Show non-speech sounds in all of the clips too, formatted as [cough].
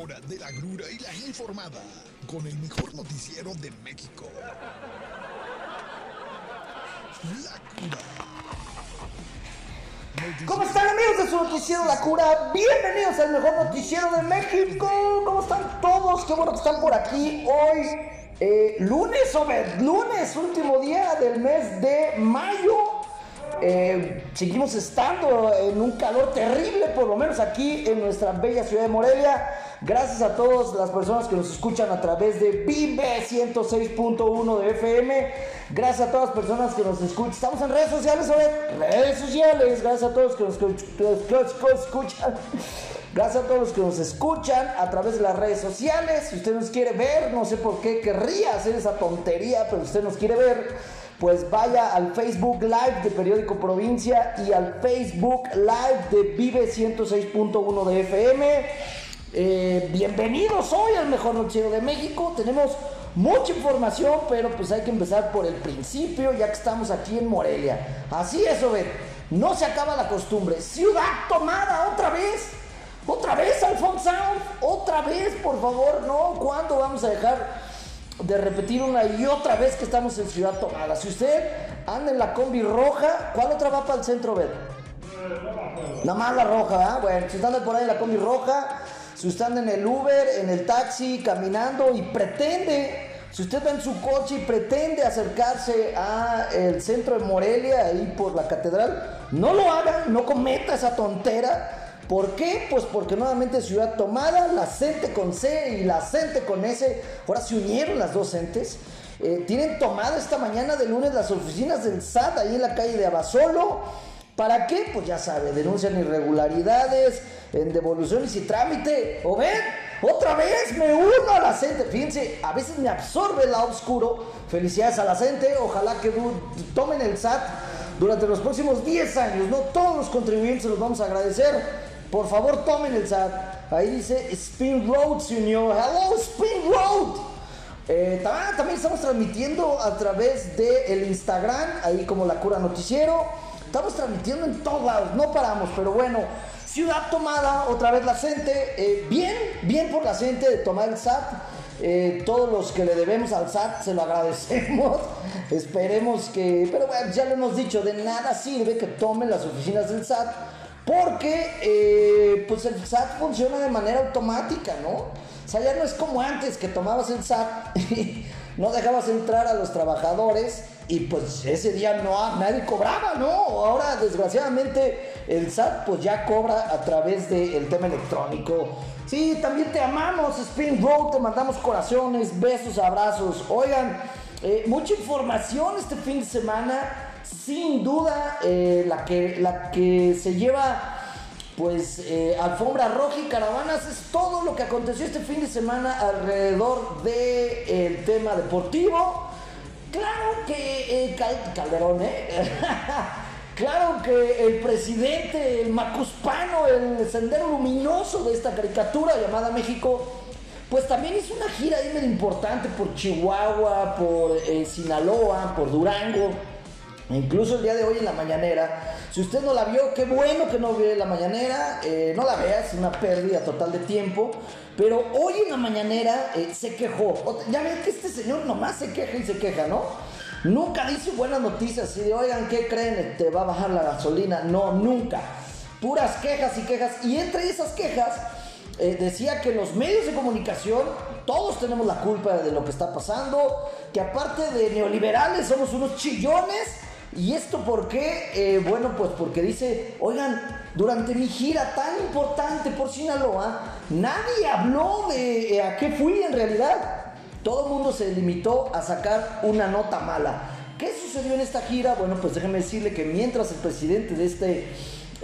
hora de la grura y la informada con el mejor noticiero de México. La cura. ¿Cómo están amigos de su noticiero La Cura? Bienvenidos al mejor noticiero de México. ¿Cómo están todos? Qué bueno que están por aquí hoy. eh, lunes, lunes, último día del mes de mayo. Eh, seguimos estando en un calor terrible, por lo menos aquí en nuestra bella ciudad de Morelia. Gracias a todas las personas que nos escuchan a través de Vive 106.1 de FM. Gracias a todas las personas que nos escuchan. Estamos en redes sociales, Obed. Redes sociales. Gracias a todos nos, que nos- escuchan. Gracias a todos los que nos escuchan a través de las redes sociales. Si usted nos quiere ver, no sé por qué querría hacer esa tontería, pero usted nos quiere ver, pues vaya al Facebook Live de Periódico Provincia y al Facebook Live de Vive 106.1 de FM. Eh, bienvenidos hoy al mejor noticiero de México. Tenemos mucha información, pero pues hay que empezar por el principio, ya que estamos aquí en Morelia. Así es, Obed. No se acaba la costumbre. Ciudad tomada otra vez. Otra vez, Alfonso. Otra vez, por favor. No, ¿cuándo vamos a dejar de repetir una y otra vez que estamos en Ciudad Tomada? Si usted anda en la combi roja, ¿cuál otra va para el centro, Obed? La roja, ¿verdad? Bueno, si usted anda por ahí en la combi roja, si usted anda en el Uber, en el taxi, caminando y pretende, si usted va en su coche y pretende acercarse a el centro de Morelia, ahí por la catedral, no lo haga, no cometa esa tontera. ¿Por qué? Pues porque nuevamente Ciudad Tomada, la CENTE con C y la CENTE con S, ahora se unieron las dos CENTES. Eh, tienen tomada esta mañana de lunes las oficinas del SAT ahí en la calle de Abasolo. ¿Para qué? Pues ya sabe, denuncian irregularidades en devoluciones y trámite. ¿O ven? Otra vez me uno a la gente. Fíjense, a veces me absorbe el lado oscuro. Felicidades a la gente. Ojalá que tomen el SAT durante los próximos 10 años. No todos los contribuyentes los vamos a agradecer. Por favor, tomen el SAT. Ahí dice Spin Road se. Hello, Spin Road. Eh, ta- también estamos transmitiendo a través del Instagram, ahí como La Cura Noticiero. Estamos transmitiendo en todos lados, no paramos, pero bueno. Ciudad tomada, otra vez la gente. eh, bien, bien por la gente de tomar el SAT. Eh, todos los que le debemos al SAT se lo agradecemos. [laughs] Esperemos que. Pero bueno, ya lo hemos dicho, de nada sirve que tomen las oficinas del SAT. Porque eh, pues el SAT funciona de manera automática, ¿no? O sea, ya no es como antes que tomabas el SAT [laughs] y no dejabas entrar a los trabajadores y pues ese día no nadie cobraba, ¿no? Ahora desgraciadamente el SAT pues ya cobra a través del tema electrónico. Sí, también te amamos, Spin Road, te mandamos corazones, besos, abrazos. Oigan, eh, mucha información este fin de semana. Sin duda, eh, la, que, la que se lleva pues eh, alfombra roja y caravanas es todo lo que aconteció este fin de semana alrededor del tema deportivo. Claro que Cal- Calderón, ¿eh? [laughs] claro que el presidente, el macuspano, el sendero luminoso de esta caricatura llamada México, pues también hizo una gira ahí importante por Chihuahua, por eh, Sinaloa, por Durango. Incluso el día de hoy en la mañanera, si usted no la vio, qué bueno que no vio la mañanera, eh, no la vea, es una pérdida total de tiempo. Pero hoy en la mañanera eh, se quejó. Ya ven que este señor nomás se queja y se queja, ¿no? Nunca dice buenas noticias así de, oigan, ¿qué creen? Te va a bajar la gasolina. No, nunca. Puras quejas y quejas. Y entre esas quejas, eh, decía que los medios de comunicación, todos tenemos la culpa de lo que está pasando, que aparte de neoliberales somos unos chillones. ¿Y esto por qué? Eh, bueno, pues porque dice, oigan, durante mi gira tan importante por Sinaloa, nadie habló de eh, a qué fui en realidad. Todo el mundo se limitó a sacar una nota mala. ¿Qué sucedió en esta gira? Bueno, pues déjeme decirle que mientras el presidente de este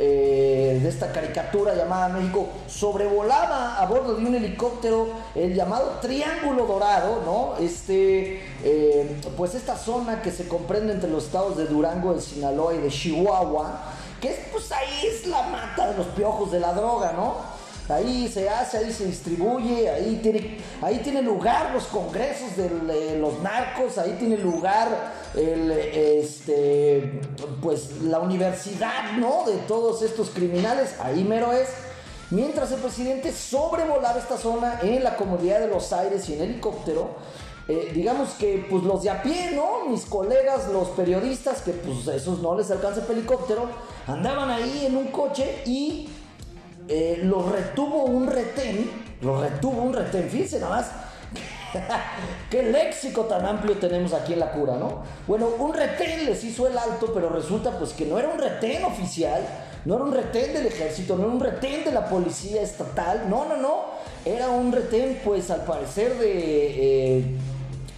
eh, de esta caricatura llamada México sobrevolaba a bordo de un helicóptero el llamado Triángulo Dorado, ¿no? Este, eh, pues esta zona que se comprende entre los estados de Durango, de Sinaloa y de Chihuahua, que es, pues ahí es la mata de los piojos de la droga, ¿no? Ahí se hace, ahí se distribuye, ahí tiene, ahí tiene lugar los congresos de los narcos, ahí tiene lugar el, este, pues la universidad, ¿no? De todos estos criminales, ahí mero es. mientras el presidente sobrevolaba esta zona en la comodidad de los aires y en helicóptero. Eh, digamos que pues los de a pie, ¿no? Mis colegas, los periodistas, que pues esos no les alcanza el helicóptero, andaban ahí en un coche y eh, los retuvo un retén, los retuvo un retén, fíjense nada más. [laughs] Qué léxico tan amplio tenemos aquí en la cura, ¿no? Bueno, un retén les hizo el alto, pero resulta pues que no era un retén oficial, no era un retén del ejército, no era un retén de la policía estatal, no, no, no, era un retén pues al parecer de eh,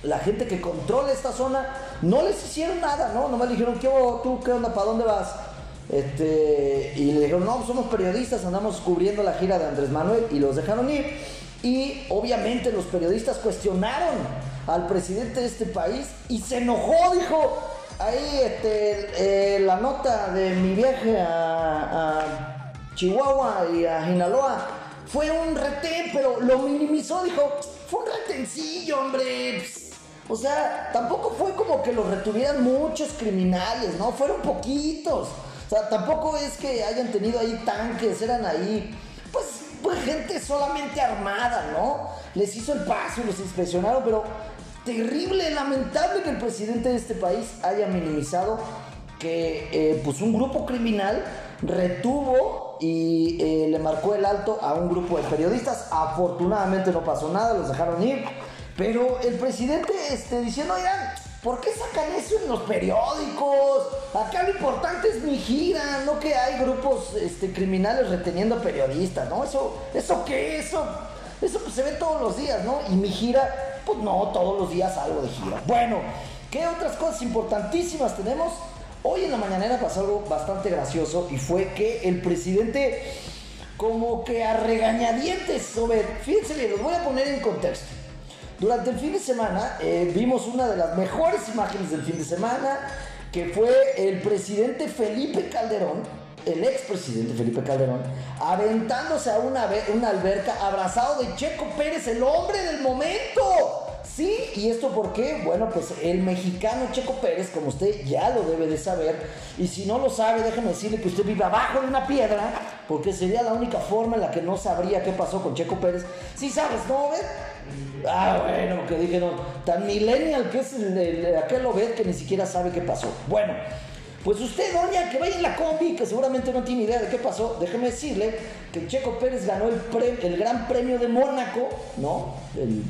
la gente que controla esta zona, no les hicieron nada, ¿no? Nomás dijeron, ¿qué tú, qué onda, para dónde vas? Este, y le dijeron, no, somos periodistas, andamos cubriendo la gira de Andrés Manuel y los dejaron ir. Y obviamente los periodistas cuestionaron al presidente de este país y se enojó, dijo, ahí este, eh, la nota de mi viaje a, Chihuahua y a Sinaloa fue un retén, pero lo minimizó, dijo, fue un retencillo, hombre. O sea, tampoco fue como que los retuvieran muchos criminales, ¿no? Fueron poquitos. O sea, tampoco es que hayan tenido ahí tanques, eran ahí, pues, pues gente solamente armada, ¿no? Les hizo el paso y los inspeccionaron, pero terrible, lamentable que el presidente de este país haya minimizado que eh, pues un grupo criminal retuvo y eh, le marcó el alto a un grupo de periodistas. Afortunadamente no pasó nada, los dejaron ir. Pero el presidente este, diciendo, oigan, ¿Por qué sacan eso en los periódicos? Acá lo importante es mi gira, no que hay grupos este, criminales reteniendo periodistas, ¿no? Eso, ¿eso qué? Eso, eso pues, se ve todos los días, ¿no? Y mi gira, pues no, todos los días algo de gira. Bueno, ¿qué otras cosas importantísimas tenemos? Hoy en la mañanera pasó algo bastante gracioso y fue que el presidente como que a regañadientes sobre, fíjense bien, los voy a poner en contexto. Durante el fin de semana eh, vimos una de las mejores imágenes del fin de semana, que fue el presidente Felipe Calderón, el expresidente Felipe Calderón, aventándose a una, una alberca abrazado de Checo Pérez, el hombre del momento. Sí, ¿y esto por qué? Bueno, pues el mexicano Checo Pérez, como usted ya lo debe de saber, y si no lo sabe, déjeme decirle que usted vive abajo de una piedra, porque sería la única forma en la que no sabría qué pasó con Checo Pérez. Sí sabes, ¿no? Ah, bueno, que dije, no, tan millennial que es el, aquel Obed que ni siquiera sabe qué pasó. Bueno, pues usted, doña, que vaya en la combi, que seguramente no tiene idea de qué pasó, déjeme decirle que Checo Pérez ganó el, el Gran Premio de Mónaco, ¿no?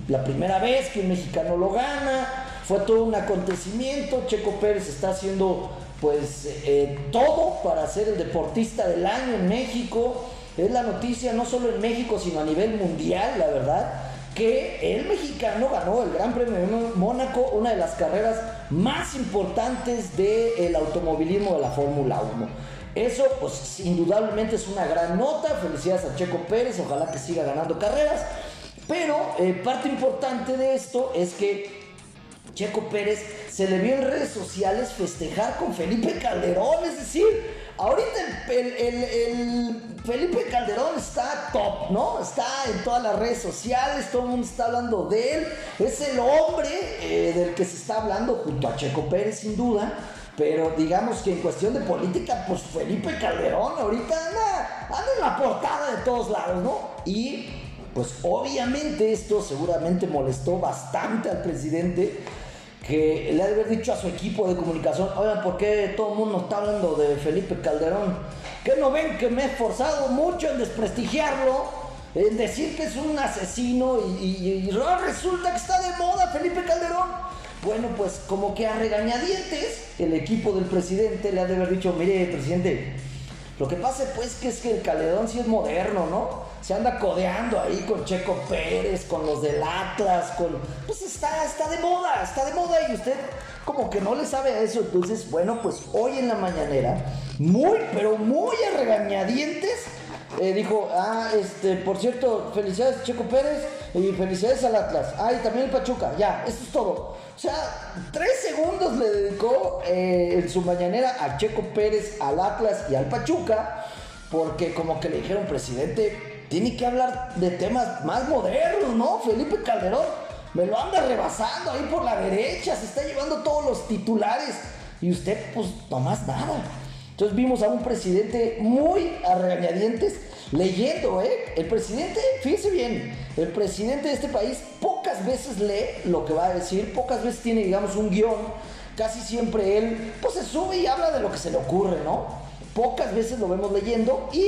la primera vez que un mexicano lo gana, fue todo un acontecimiento, Checo Pérez está haciendo pues eh, todo para ser el deportista del año en México, es la noticia no solo en México, sino a nivel mundial, la verdad que el mexicano ganó el Gran Premio de Mónaco, una de las carreras más importantes del automovilismo de la Fórmula 1. Eso, pues, indudablemente es una gran nota. Felicidades a Checo Pérez, ojalá que siga ganando carreras. Pero eh, parte importante de esto es que Checo Pérez se le vio en redes sociales festejar con Felipe Calderón, es decir, ahorita el, Felipe Calderón está top, ¿no? Está en todas las redes sociales, todo el mundo está hablando de él, es el hombre eh, del que se está hablando junto a Checo Pérez sin duda. Pero digamos que en cuestión de política, pues Felipe Calderón ahorita anda, anda en la portada de todos lados, ¿no? Y pues obviamente esto seguramente molestó bastante al presidente que le ha de haber dicho a su equipo de comunicación, oigan, ¿por qué todo el mundo está hablando de Felipe Calderón? ¿Qué no ven que me he esforzado mucho en desprestigiarlo? En decir que es un asesino y, resulta que está de moda Felipe Calderón. Bueno, pues como que a regañadientes el equipo del presidente le ha de haber dicho, mire, presidente, lo que pasa pues que es que el Calderón sí es moderno, ¿no? Se anda codeando ahí con Checo Pérez, con los del Atlas, con... Pues está, está de moda, está de moda y usted como que no le sabe eso. Entonces, bueno, pues hoy en la mañanera, muy, pero muy a regañadientes, eh, dijo, ah, este, por cierto, felicidades Checo Pérez y felicidades al Atlas. Ah, y también el Pachuca, ya, esto es todo. O sea, tres segundos le dedicó eh, en su mañanera a Checo Pérez, al Atlas y al Pachuca, porque como que le dijeron, presidente, tiene que hablar de temas más modernos, ¿no? Felipe Calderón me lo anda rebasando ahí por la derecha, se está llevando todos los titulares y usted pues no más nada. Entonces vimos a un presidente muy a regañadientes leyendo, ¿eh? El presidente, fíjese bien, el presidente de este país pocas veces lee lo que va a decir, pocas veces tiene, digamos, un guion, casi siempre él, pues se sube y habla de lo que se le ocurre, ¿no? Pocas veces lo vemos leyendo y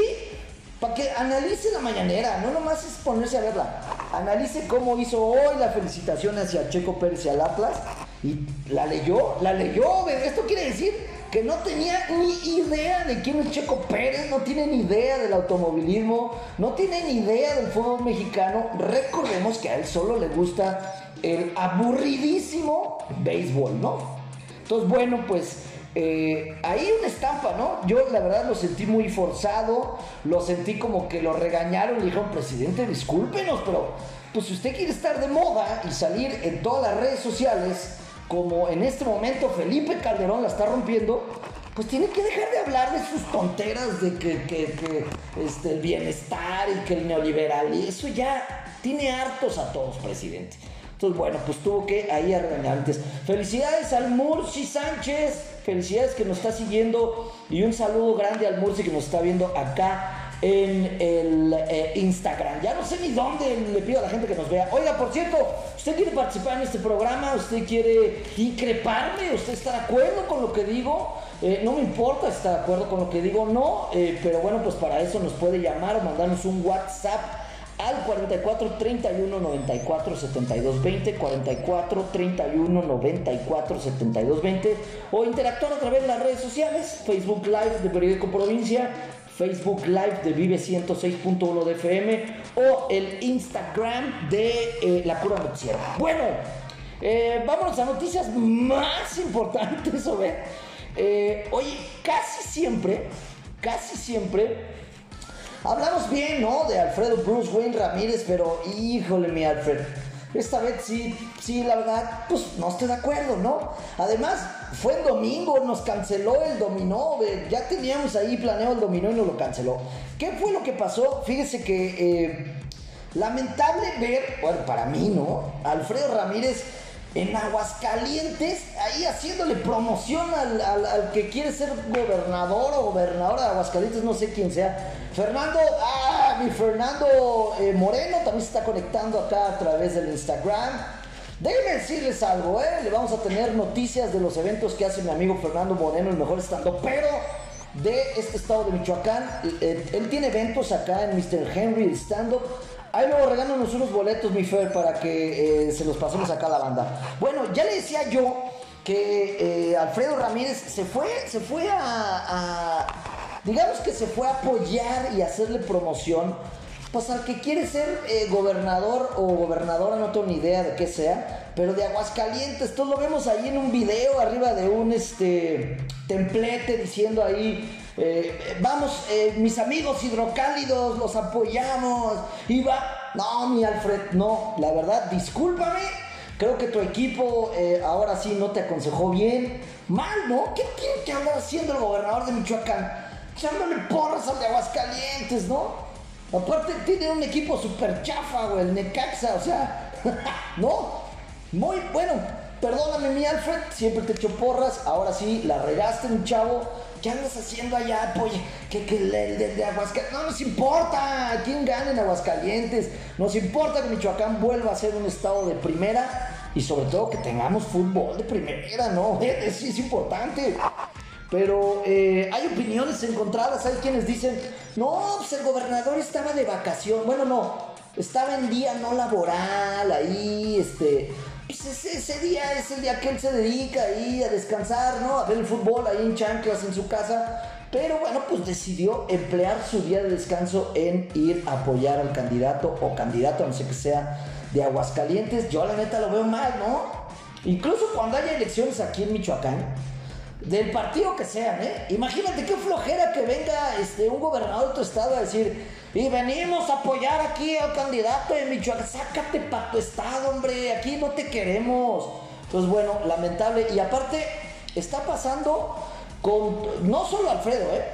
para que analice la mañanera, no nomás es ponerse a verla, analice cómo hizo hoy la felicitación hacia Checo Pérez y al Atlas y la leyó, la leyó, esto quiere decir que no tenía ni idea de quién es Checo Pérez, no tiene ni idea del automovilismo, no tiene ni idea del fútbol mexicano. Recordemos que a él solo le gusta el aburridísimo béisbol, ¿no? Entonces, bueno, pues eh, ahí una estampa, ¿no? Yo la verdad lo sentí muy forzado, lo sentí como que lo regañaron, le dijeron, presidente, discúlpenos, pero pues si usted quiere estar de moda y salir en todas las redes sociales, como en este momento Felipe Calderón la está rompiendo, pues tiene que dejar de hablar de sus tonteras de que, este, el bienestar y que el neoliberal, y eso ya tiene hartos a todos, presidente. Entonces, bueno, pues tuvo que ahí arreglar antes. Felicidades al Murci Sánchez, felicidades que nos está siguiendo y un saludo grande al Murci que nos está viendo acá en el eh, Instagram. Ya no sé ni dónde le pido a la gente que nos vea. Oiga, por cierto, ¿usted quiere participar en este programa? ¿Usted quiere increparme? ¿Usted está de acuerdo con lo que digo? Eh, no me importa si está de acuerdo con lo que digo, no, eh, pero bueno, pues para eso nos puede llamar o mandarnos un WhatsApp al 44 31 94 72 20 44 31 94 72 20 o interactuar a través de las redes sociales Facebook Live de Periódico Provincia Facebook Live de Vive 106.1 de FM o el Instagram de eh, La Cura Noticiera. Bueno, eh, vámonos a noticias más importantes. [laughs] Eh, oye, casi siempre, casi siempre hablamos bien, ¿no? De Alfredo Bruce Wayne Ramírez, pero híjole, mi Alfred esta vez sí, sí, la verdad, pues no estoy de acuerdo, ¿no? Además, fue el domingo, nos canceló el dominó, ya teníamos ahí planeado el dominó y nos lo canceló. ¿Qué fue lo que pasó? Fíjese que eh, lamentable ver, bueno, para mí, ¿no? Alfredo Ramírez en Aguascalientes, ahí haciéndole promoción al, que quiere ser gobernador o gobernadora de Aguascalientes, no sé quién sea. Fernando, ah, mi Fernando eh, Moreno también se está conectando acá a través del Instagram. Déjenme decirles algo, ¿eh? Le vamos a tener noticias de los eventos que hace mi amigo Fernando Moreno, el mejor estando, pero de este estado de Michoacán. Eh, él tiene eventos acá en Mr. Henry Stand Up Ahí luego regálanos unos boletos, mi Fer, para que eh, se los pasemos acá a la banda. Bueno, ya le decía yo que eh, Alfredo Ramírez se fue, se fue a, digamos que se fue a apoyar y hacerle promoción, pues al que quiere ser eh, gobernador o gobernadora, no tengo ni idea de qué sea, pero de Aguascalientes. Entonces lo vemos ahí en un video arriba de un este templete diciendo ahí eh, vamos, eh, mis amigos hidrocálidos, los apoyamos. Y va. No, mi Alfred, no. La verdad, discúlpame. Creo que tu equipo eh, ahora sí no te aconsejó bien. Mal, ¿no? ¿Qué tiene que andar haciendo el gobernador de Michoacán? Echándole porras al de Aguascalientes, ¿no? Aparte tiene un equipo súper chafa, güey, el Necaxa, o sea, [laughs] ¿no? Muy bueno, perdóname mi Alfred, siempre te echo porras, ahora sí, la regaste, mi chavo, ¿Qué andas haciendo allá? Pues, que, que el, de, Aguascalientes. No nos importa quién gane en Aguascalientes. Nos importa que Michoacán vuelva a ser un estado de primera y sobre todo que tengamos fútbol de primera, ¿no? [laughs] Es, es importante. Pero eh, hay opiniones encontradas. Hay quienes dicen, no, pues el gobernador estaba de vacación. Bueno, no. Estaba en día no laboral ahí, este pues ese, día es el día que él se dedica ahí a descansar, ¿no? A ver el fútbol ahí en chanclas en su casa. Pero bueno, pues decidió emplear su día de descanso en ir a apoyar al candidato o candidato, no sé qué sea, de Aguascalientes. Yo la neta lo veo mal, ¿no? Incluso cuando haya elecciones aquí en Michoacán, del partido que sean, ¿eh? Imagínate qué flojera que venga este, un gobernador de tu estado a decir, y venimos a apoyar aquí al candidato de Michoacán, sácate para tu estado, hombre, aquí no te queremos. Pues bueno, lamentable. Y aparte, está pasando con, no solo Alfredo, ¿eh?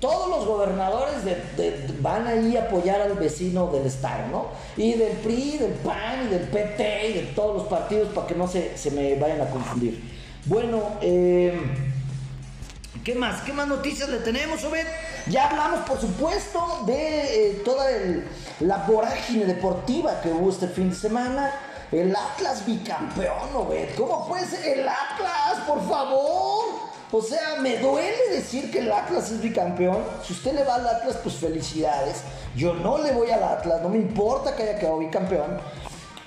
Todos los gobernadores de, van ahí a apoyar al vecino del estado, ¿no? Y del PRI, del PAN, y del PT, y de todos los partidos para que no se, se me vayan a confundir. Bueno, eh ¿Qué más? ¿Qué más noticias le tenemos, Obed? Ya hablamos, por supuesto, de eh, toda la vorágine deportiva que hubo este fin de semana. El Atlas bicampeón, Obed. ¿Cómo puede ser el Atlas, por favor? O sea, me duele decir que el Atlas es bicampeón. Si usted le va al Atlas, pues felicidades. Yo no le voy al Atlas, no me importa que haya quedado bicampeón.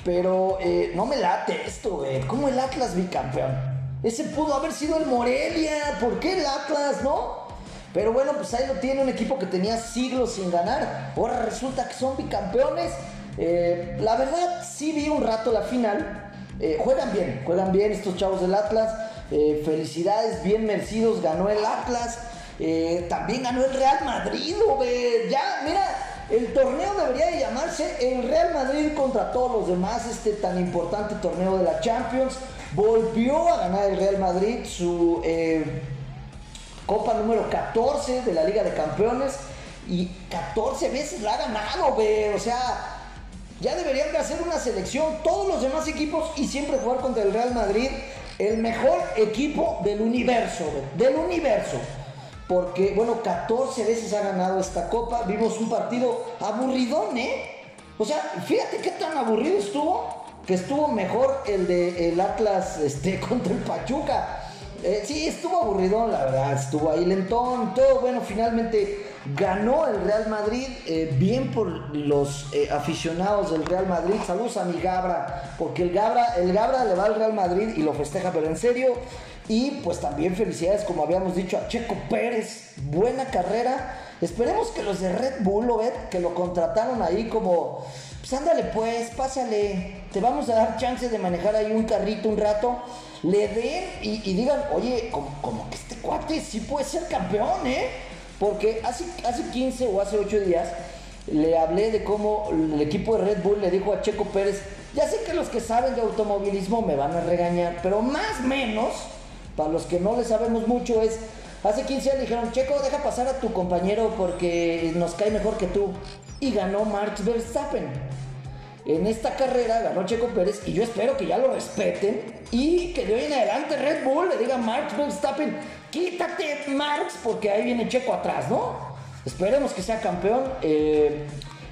Pero eh, no me late esto, güey. ¿Cómo el Atlas bicampeón? Ese pudo haber sido el Morelia. ¿Por qué el Atlas, no? Pero bueno, pues ahí lo tiene un equipo que tenía siglos sin ganar. Ahora resulta que son bicampeones. Eh, la verdad, sí vi un rato la final. Eh, juegan bien, juegan bien estos chavos del Atlas. felicidades, bien merecidos. Ganó el Atlas. también ganó el Real Madrid, güey. Ya, mira, el torneo debería llamarse el Real Madrid contra todos los demás, este tan importante torneo de la Champions. Volvió a ganar el Real Madrid su eh, Copa número 14 de la Liga de Campeones y 14 veces la ha ganado, ve. O sea, ya deberían de hacer una selección todos los demás equipos y siempre jugar contra el Real Madrid, el mejor equipo del universo, del universo porque, bueno, 14 veces ha ganado esta copa. Vimos un partido aburridón, ¿eh? O sea, fíjate qué tan aburrido estuvo, que estuvo mejor el de el Atlas este, [laughs] contra el Pachuca. Eh, sí, estuvo aburridón, la verdad, estuvo ahí lentón, todo. Bueno, finalmente ganó el Real Madrid, eh, bien por los eh, aficionados del Real Madrid. Saludos a mi Gabra, porque el Gabra, el Gabra le va al Real Madrid y lo festeja, pero en serio. Y pues también felicidades, como habíamos dicho, a Checo Pérez. Buena carrera. Esperemos que los de Red Bull, lo ven, que lo contrataron ahí como, pues ándale pues, pásale. Te vamos a dar chance de manejar ahí un carrito un rato. Le den y, digan, oye, como, que este cuate sí puede ser campeón, ¿eh? Porque hace, hace 15 o hace 8 días le hablé de cómo el equipo de Red Bull le dijo a Checo Pérez, ya sé que los que saben de automovilismo me van a regañar, pero más o menos para los que no le sabemos mucho es, hace 15 años dijeron, Checo, deja pasar a tu compañero porque nos cae mejor que tú. Y ganó Max Verstappen. En esta carrera ganó Checo Pérez y yo espero que ya lo respeten y que de hoy en adelante Red Bull le diga a Max Verstappen, quítate Max porque ahí viene Checo atrás, ¿no? Esperemos que sea campeón. Eh,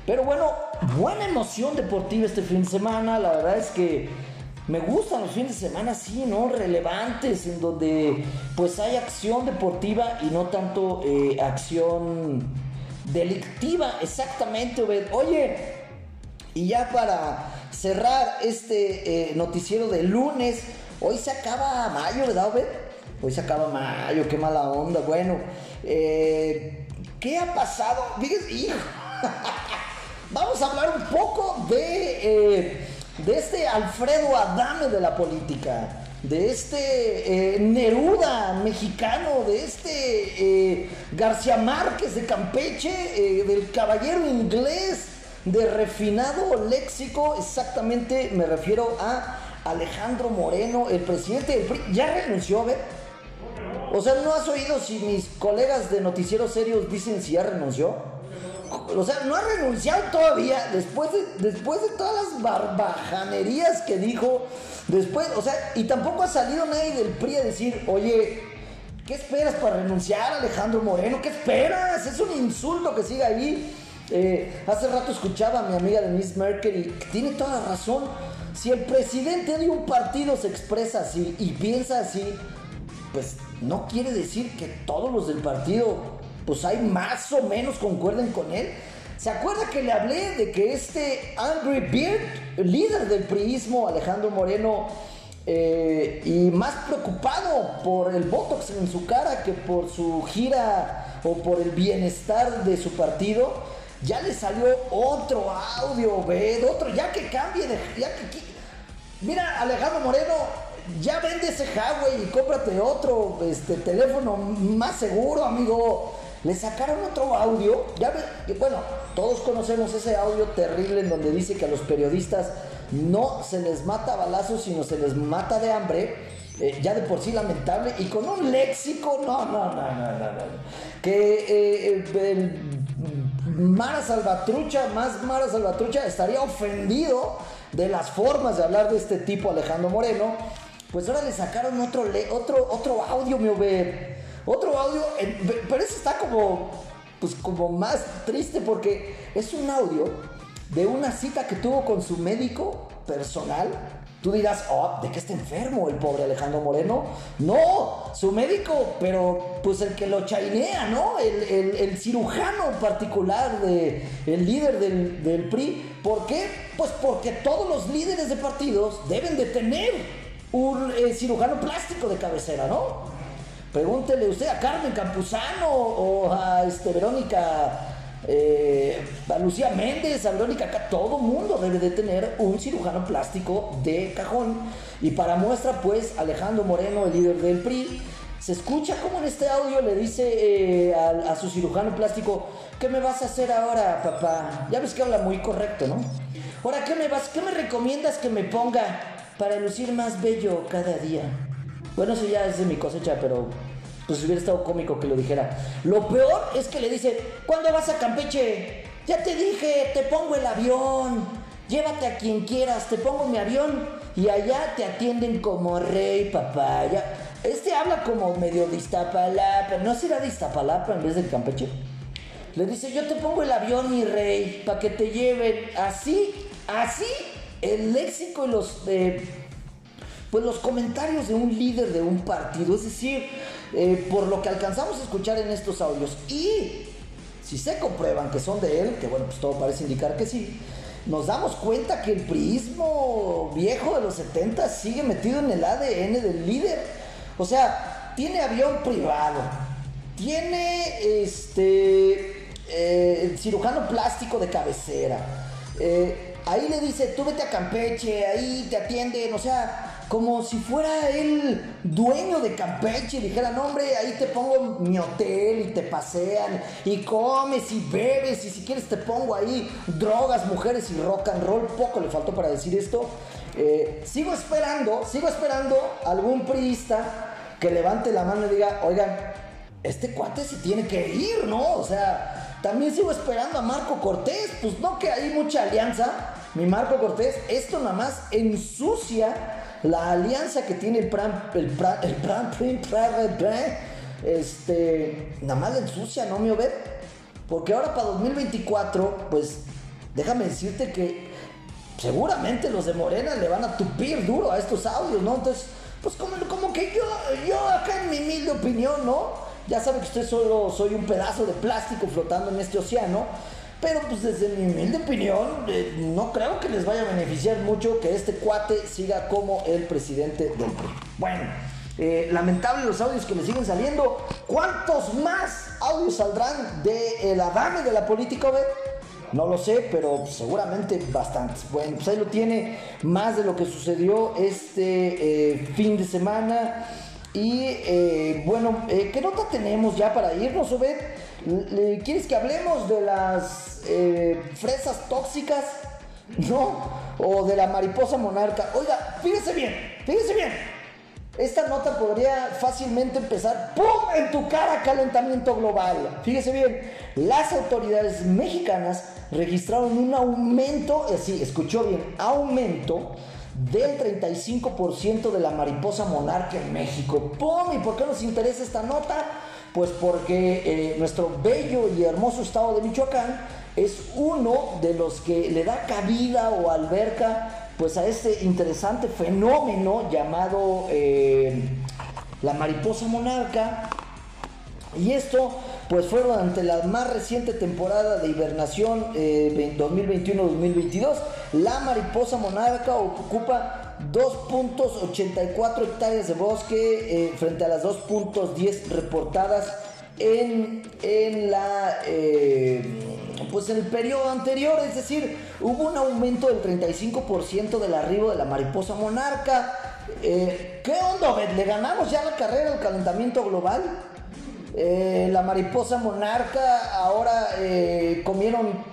pero bueno, buena emoción deportiva este fin de semana. La verdad es que me gustan los fines de semana así, ¿no? Relevantes, en donde pues hay acción deportiva y no tanto eh, acción delictiva, exactamente. Oye, y ya para cerrar este eh, noticiero de lunes, hoy se acaba mayo, ¿verdad, Obed? Hoy se acaba mayo, qué mala onda. Bueno, eh, ¿qué ha pasado? Fíjese, [laughs] Vamos a hablar un poco de de este Alfredo Adame de la política, de este eh, Neruda mexicano, de este eh, García Márquez de Campeche, eh, del caballero inglés de refinado léxico, exactamente me refiero a Alejandro Moreno, el presidente del PRI, ya renunció, ¿ver? O sea, ¿no has oído si mis colegas de noticieros serios dicen si ya renunció? o sea, no ha renunciado todavía, después de, después de todas las barbajanerías que dijo, después, o sea, y tampoco ha salido nadie del PRI a decir, oye, ¿qué esperas para renunciar, Alejandro Moreno? ¿Qué esperas? Es un insulto que siga ahí. Eh, hace rato escuchaba a mi amiga Denise Merkel y tiene toda razón. Si el presidente de un partido se expresa así y piensa así, pues no quiere decir que todos los del partido pues hay más o menos concuerden con él. ¿Se acuerda que le hablé de que este Angry Beard, líder del priismo, Alejandro Moreno, eh, y más preocupado por el Botox en su cara que por su gira o por el bienestar de su partido, ya le salió otro audio, ve, otro, ya que cambie de... Ya que, mira, Alejandro Moreno, ya vende ese Huawei y cómprate otro este, teléfono más seguro, amigo. Le sacaron otro audio, ya bueno, todos conocemos ese audio terrible en donde dice que a los periodistas no se les mata balazos, sino se les mata de hambre. Eh, ya de por sí lamentable y con un léxico, no, no, no, no, no, no. Que eh, el Mara Salvatrucha, más Mara Salvatrucha, estaría ofendido de las formas de hablar de este tipo, Alejandro Moreno. Pues ahora le sacaron otro, otro, otro audio, mi Otro audio, pero ese está como, pues como más triste porque es un audio de una cita que tuvo con su médico personal Tú dirás, oh, ¿de qué está enfermo el pobre Alejandro Moreno? No, su médico, pero pues el que lo chainea, ¿no? El, cirujano particular, de, el líder del, PRI. ¿Por qué? Pues porque todos los líderes de partidos deben de tener un eh, cirujano plástico de cabecera, ¿no? Pregúntele usted a Carmen Campuzano o a este, Verónica eh, a Lucía Méndez, a Verónica, acá todo mundo debe de tener un cirujano plástico de cajón. Y para muestra, pues, Alejandro Moreno, el líder del PRI, se escucha como en este audio le dice eh, a, su cirujano plástico, ¿qué me vas a hacer ahora, papá? Ya ves que habla muy correcto, ¿no? Ahora, ¿qué me vas, qué me recomiendas que me ponga para lucir más bello cada día? Bueno, eso ya es de mi cosecha, pero pues hubiera estado cómico que lo dijera. Lo peor es que le dice, ¿cuándo vas a Campeche? Ya te dije, te pongo el avión. Llévate a quien quieras, te pongo mi avión y allá te atienden como rey, papá. Este habla como medio de Iztapalapa. ¿No será de Iztapalapa en vez de Campeche? Le dice, yo te pongo el avión, mi rey, para que te lleven. Así, así, el léxico y los... Eh, pues los comentarios de un líder de un partido. Es decir, eh, por lo que alcanzamos a escuchar en estos audios y si se comprueban que son de él, que bueno, pues todo parece indicar que sí, nos damos cuenta que el priismo viejo de los 70 sigue metido en el ADN del líder. O sea, tiene avión privado, tiene este eh, cirujano plástico de cabecera. Eh, ahí le dice, tú vete a Campeche, ahí te atienden, o sea, como si fuera el dueño de Campeche y dijera, no hombre, ahí te pongo mi hotel y te pasean y comes y bebes y si quieres te pongo ahí drogas, mujeres y rock and roll. Poco le faltó para decir esto. Eh, sigo esperando, sigo esperando algún priista que levante la mano y diga, oigan, este cuate se tiene que ir, ¿no? O sea, también sigo esperando a Marco Cortés, pues no que hay mucha alianza. Mi Marco Cortés, esto nada más ensucia la alianza que tiene el PRAN, el PRAN, el PRAN, este, nada más ensucia, ¿no, mi Obed? Porque ahora para 2024, pues déjame decirte que seguramente los de Morena le van a tupir duro a estos audios, ¿no? Entonces, pues como, como que yo, yo acá en mi humilde opinión, ¿no? Ya sabe que usted solo soy un pedazo de plástico flotando en este océano. Pero pues desde mi humilde opinión, eh, no creo que les vaya a beneficiar mucho que este cuate siga como el presidente del PRI. Bueno, eh, lamentable los audios que le siguen saliendo. ¿Cuántos más audios saldrán de el adame de la política, ver? No lo sé, pero seguramente bastantes. Bueno, pues ahí lo tiene más de lo que sucedió este eh, fin de semana. Y bueno, ¿qué nota tenemos ya para irnos, Obed? ¿Quieres que hablemos de las eh, fresas tóxicas? ¿No? O de la mariposa monarca. Oiga, fíjese bien, fíjese bien. Esta nota podría fácilmente empezar ¡pum! en tu cara calentamiento global. Fíjese bien, las autoridades mexicanas registraron un aumento, así, escuchó bien, aumento del 35% de la mariposa monarca en México. ¡Pum! ¿Y por qué nos interesa esta nota? Pues porque eh, nuestro bello y hermoso estado de Michoacán es uno de los que le da cabida o alberca pues a este interesante fenómeno llamado eh, la mariposa monarca. Y esto pues fue durante la más reciente temporada de hibernación 2021-2022. Eh, la mariposa monarca ocupa 2.84 hectáreas de bosque eh, frente a las 2.10 reportadas en, en la eh, pues el periodo anterior, es decir, hubo un aumento del 35% del arribo de la mariposa monarca. ¿Qué onda, ¿Le ganamos ya la carrera del calentamiento global? La mariposa monarca ahora comieron,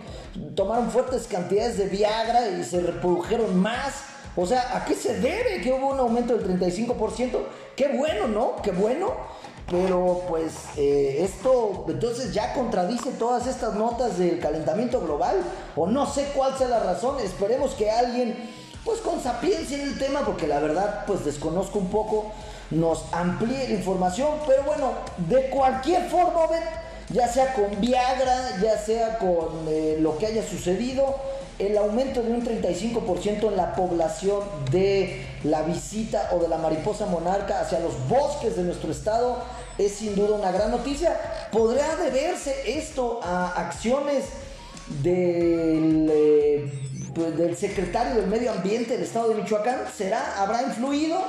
tomaron fuertes cantidades de Viagra y se reprodujeron más o sea, ¿a qué se debe que hubo un aumento del 35%? Qué bueno, ¿no? Qué bueno. Pero pues eh, esto entonces ya contradice todas estas notas del calentamiento global. O no sé cuál sea la razón. Esperemos que alguien, pues con sapiencia en el tema, porque la verdad pues desconozco un poco. Nos amplíe la información. Pero bueno, de cualquier forma, ya sea con Viagra, ya sea con eh, lo que haya sucedido, el aumento de un 35% en la población de la visita o de la mariposa monarca hacia los bosques de nuestro estado es sin duda una gran noticia. ¿Podrá deberse esto a acciones del, eh, pues, del secretario del Medio Ambiente del estado de Michoacán? ¿Será? ¿Habrá influido?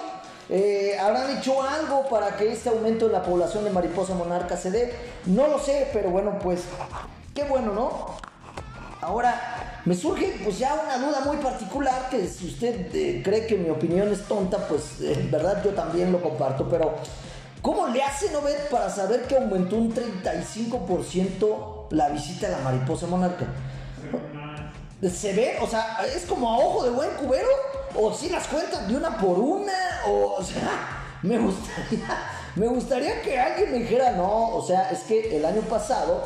Eh, ¿Habrán hecho algo para que este aumento en la población de mariposa monarca se dé? No lo sé, pero bueno, pues qué bueno, ¿no? Ahora, me surge pues ya una duda muy particular que si usted eh, cree que mi opinión es tonta, pues en verdad yo también lo comparto, pero ¿cómo le hace Novet para saber que aumentó un 35% la visita a la mariposa monarca? ¿Se ve? O sea, ¿es como a ojo de buen cubero? ¿O si las cuentan de una por una? O, o sea, me gustaría, me gustaría que alguien me dijera, no, o sea, es que el año pasado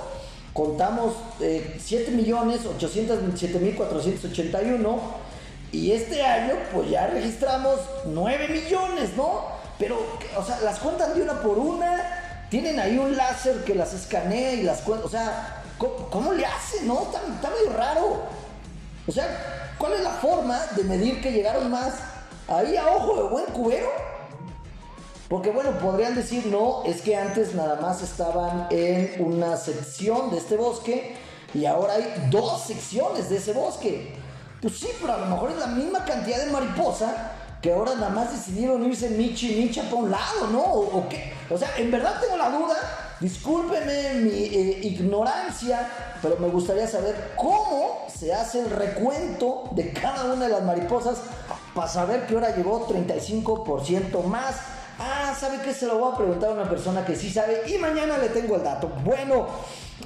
contamos eh, 7.827.481 y este año pues ya registramos 9 millones, ¿no? Pero, o sea, las cuentan de una por una, tienen ahí un láser que las escanea y las cuenta, o sea, ¿cómo, le hacen, no? Está, está medio raro. O sea, ¿cuál es la forma de medir que llegaron más? Ahí a ojo de buen cubero. Porque bueno, podrían decir, no, es que antes nada más estaban en una sección de este bosque y ahora hay dos secciones de ese bosque. Pues sí, pero a lo mejor es la misma cantidad de mariposa que ahora nada más decidieron irse Michi y Micha para un lado, ¿no? ¿O, qué? O sea, en verdad tengo la duda, discúlpeme mi eh, ignorancia, pero me gustaría saber cómo se hace el recuento de cada una de las mariposas para saber que ahora llegó 35% más. Ah, ¿sabe qué? Se lo voy a preguntar a una persona que sí sabe y mañana le tengo el dato. Bueno,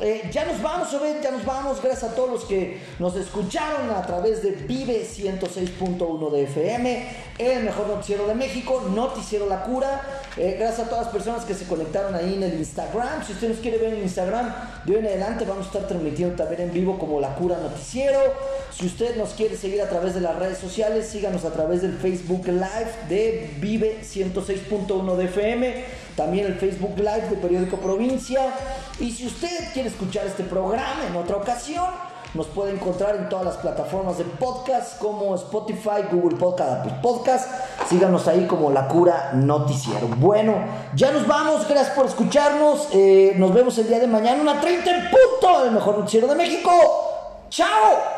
eh, ya nos vamos, Obed, ya nos vamos. Gracias a todos los que nos escucharon a través de Vive 106.1 de FM, el mejor noticiero de México, Noticiero La Cura. Eh, gracias a todas las personas que se conectaron ahí en el Instagram. Si usted nos quiere ver en Instagram, de hoy en adelante vamos a estar transmitiendo también en vivo como La Cura Noticiero. Si usted nos quiere seguir a través de las redes sociales, síganos a través del Facebook Live de Vive 106.1 de FM también el Facebook Live de Periódico Provincia. Y si usted quiere escuchar este programa en otra ocasión, nos puede encontrar en todas las plataformas de podcast como Spotify, Google Podcast, Apple Podcast. Síganos ahí como La Cura Noticiero. Bueno, ya nos vamos. Gracias por escucharnos. Eh, nos vemos el día de mañana, una 30 en punto, el mejor noticiero de México. ¡Chao!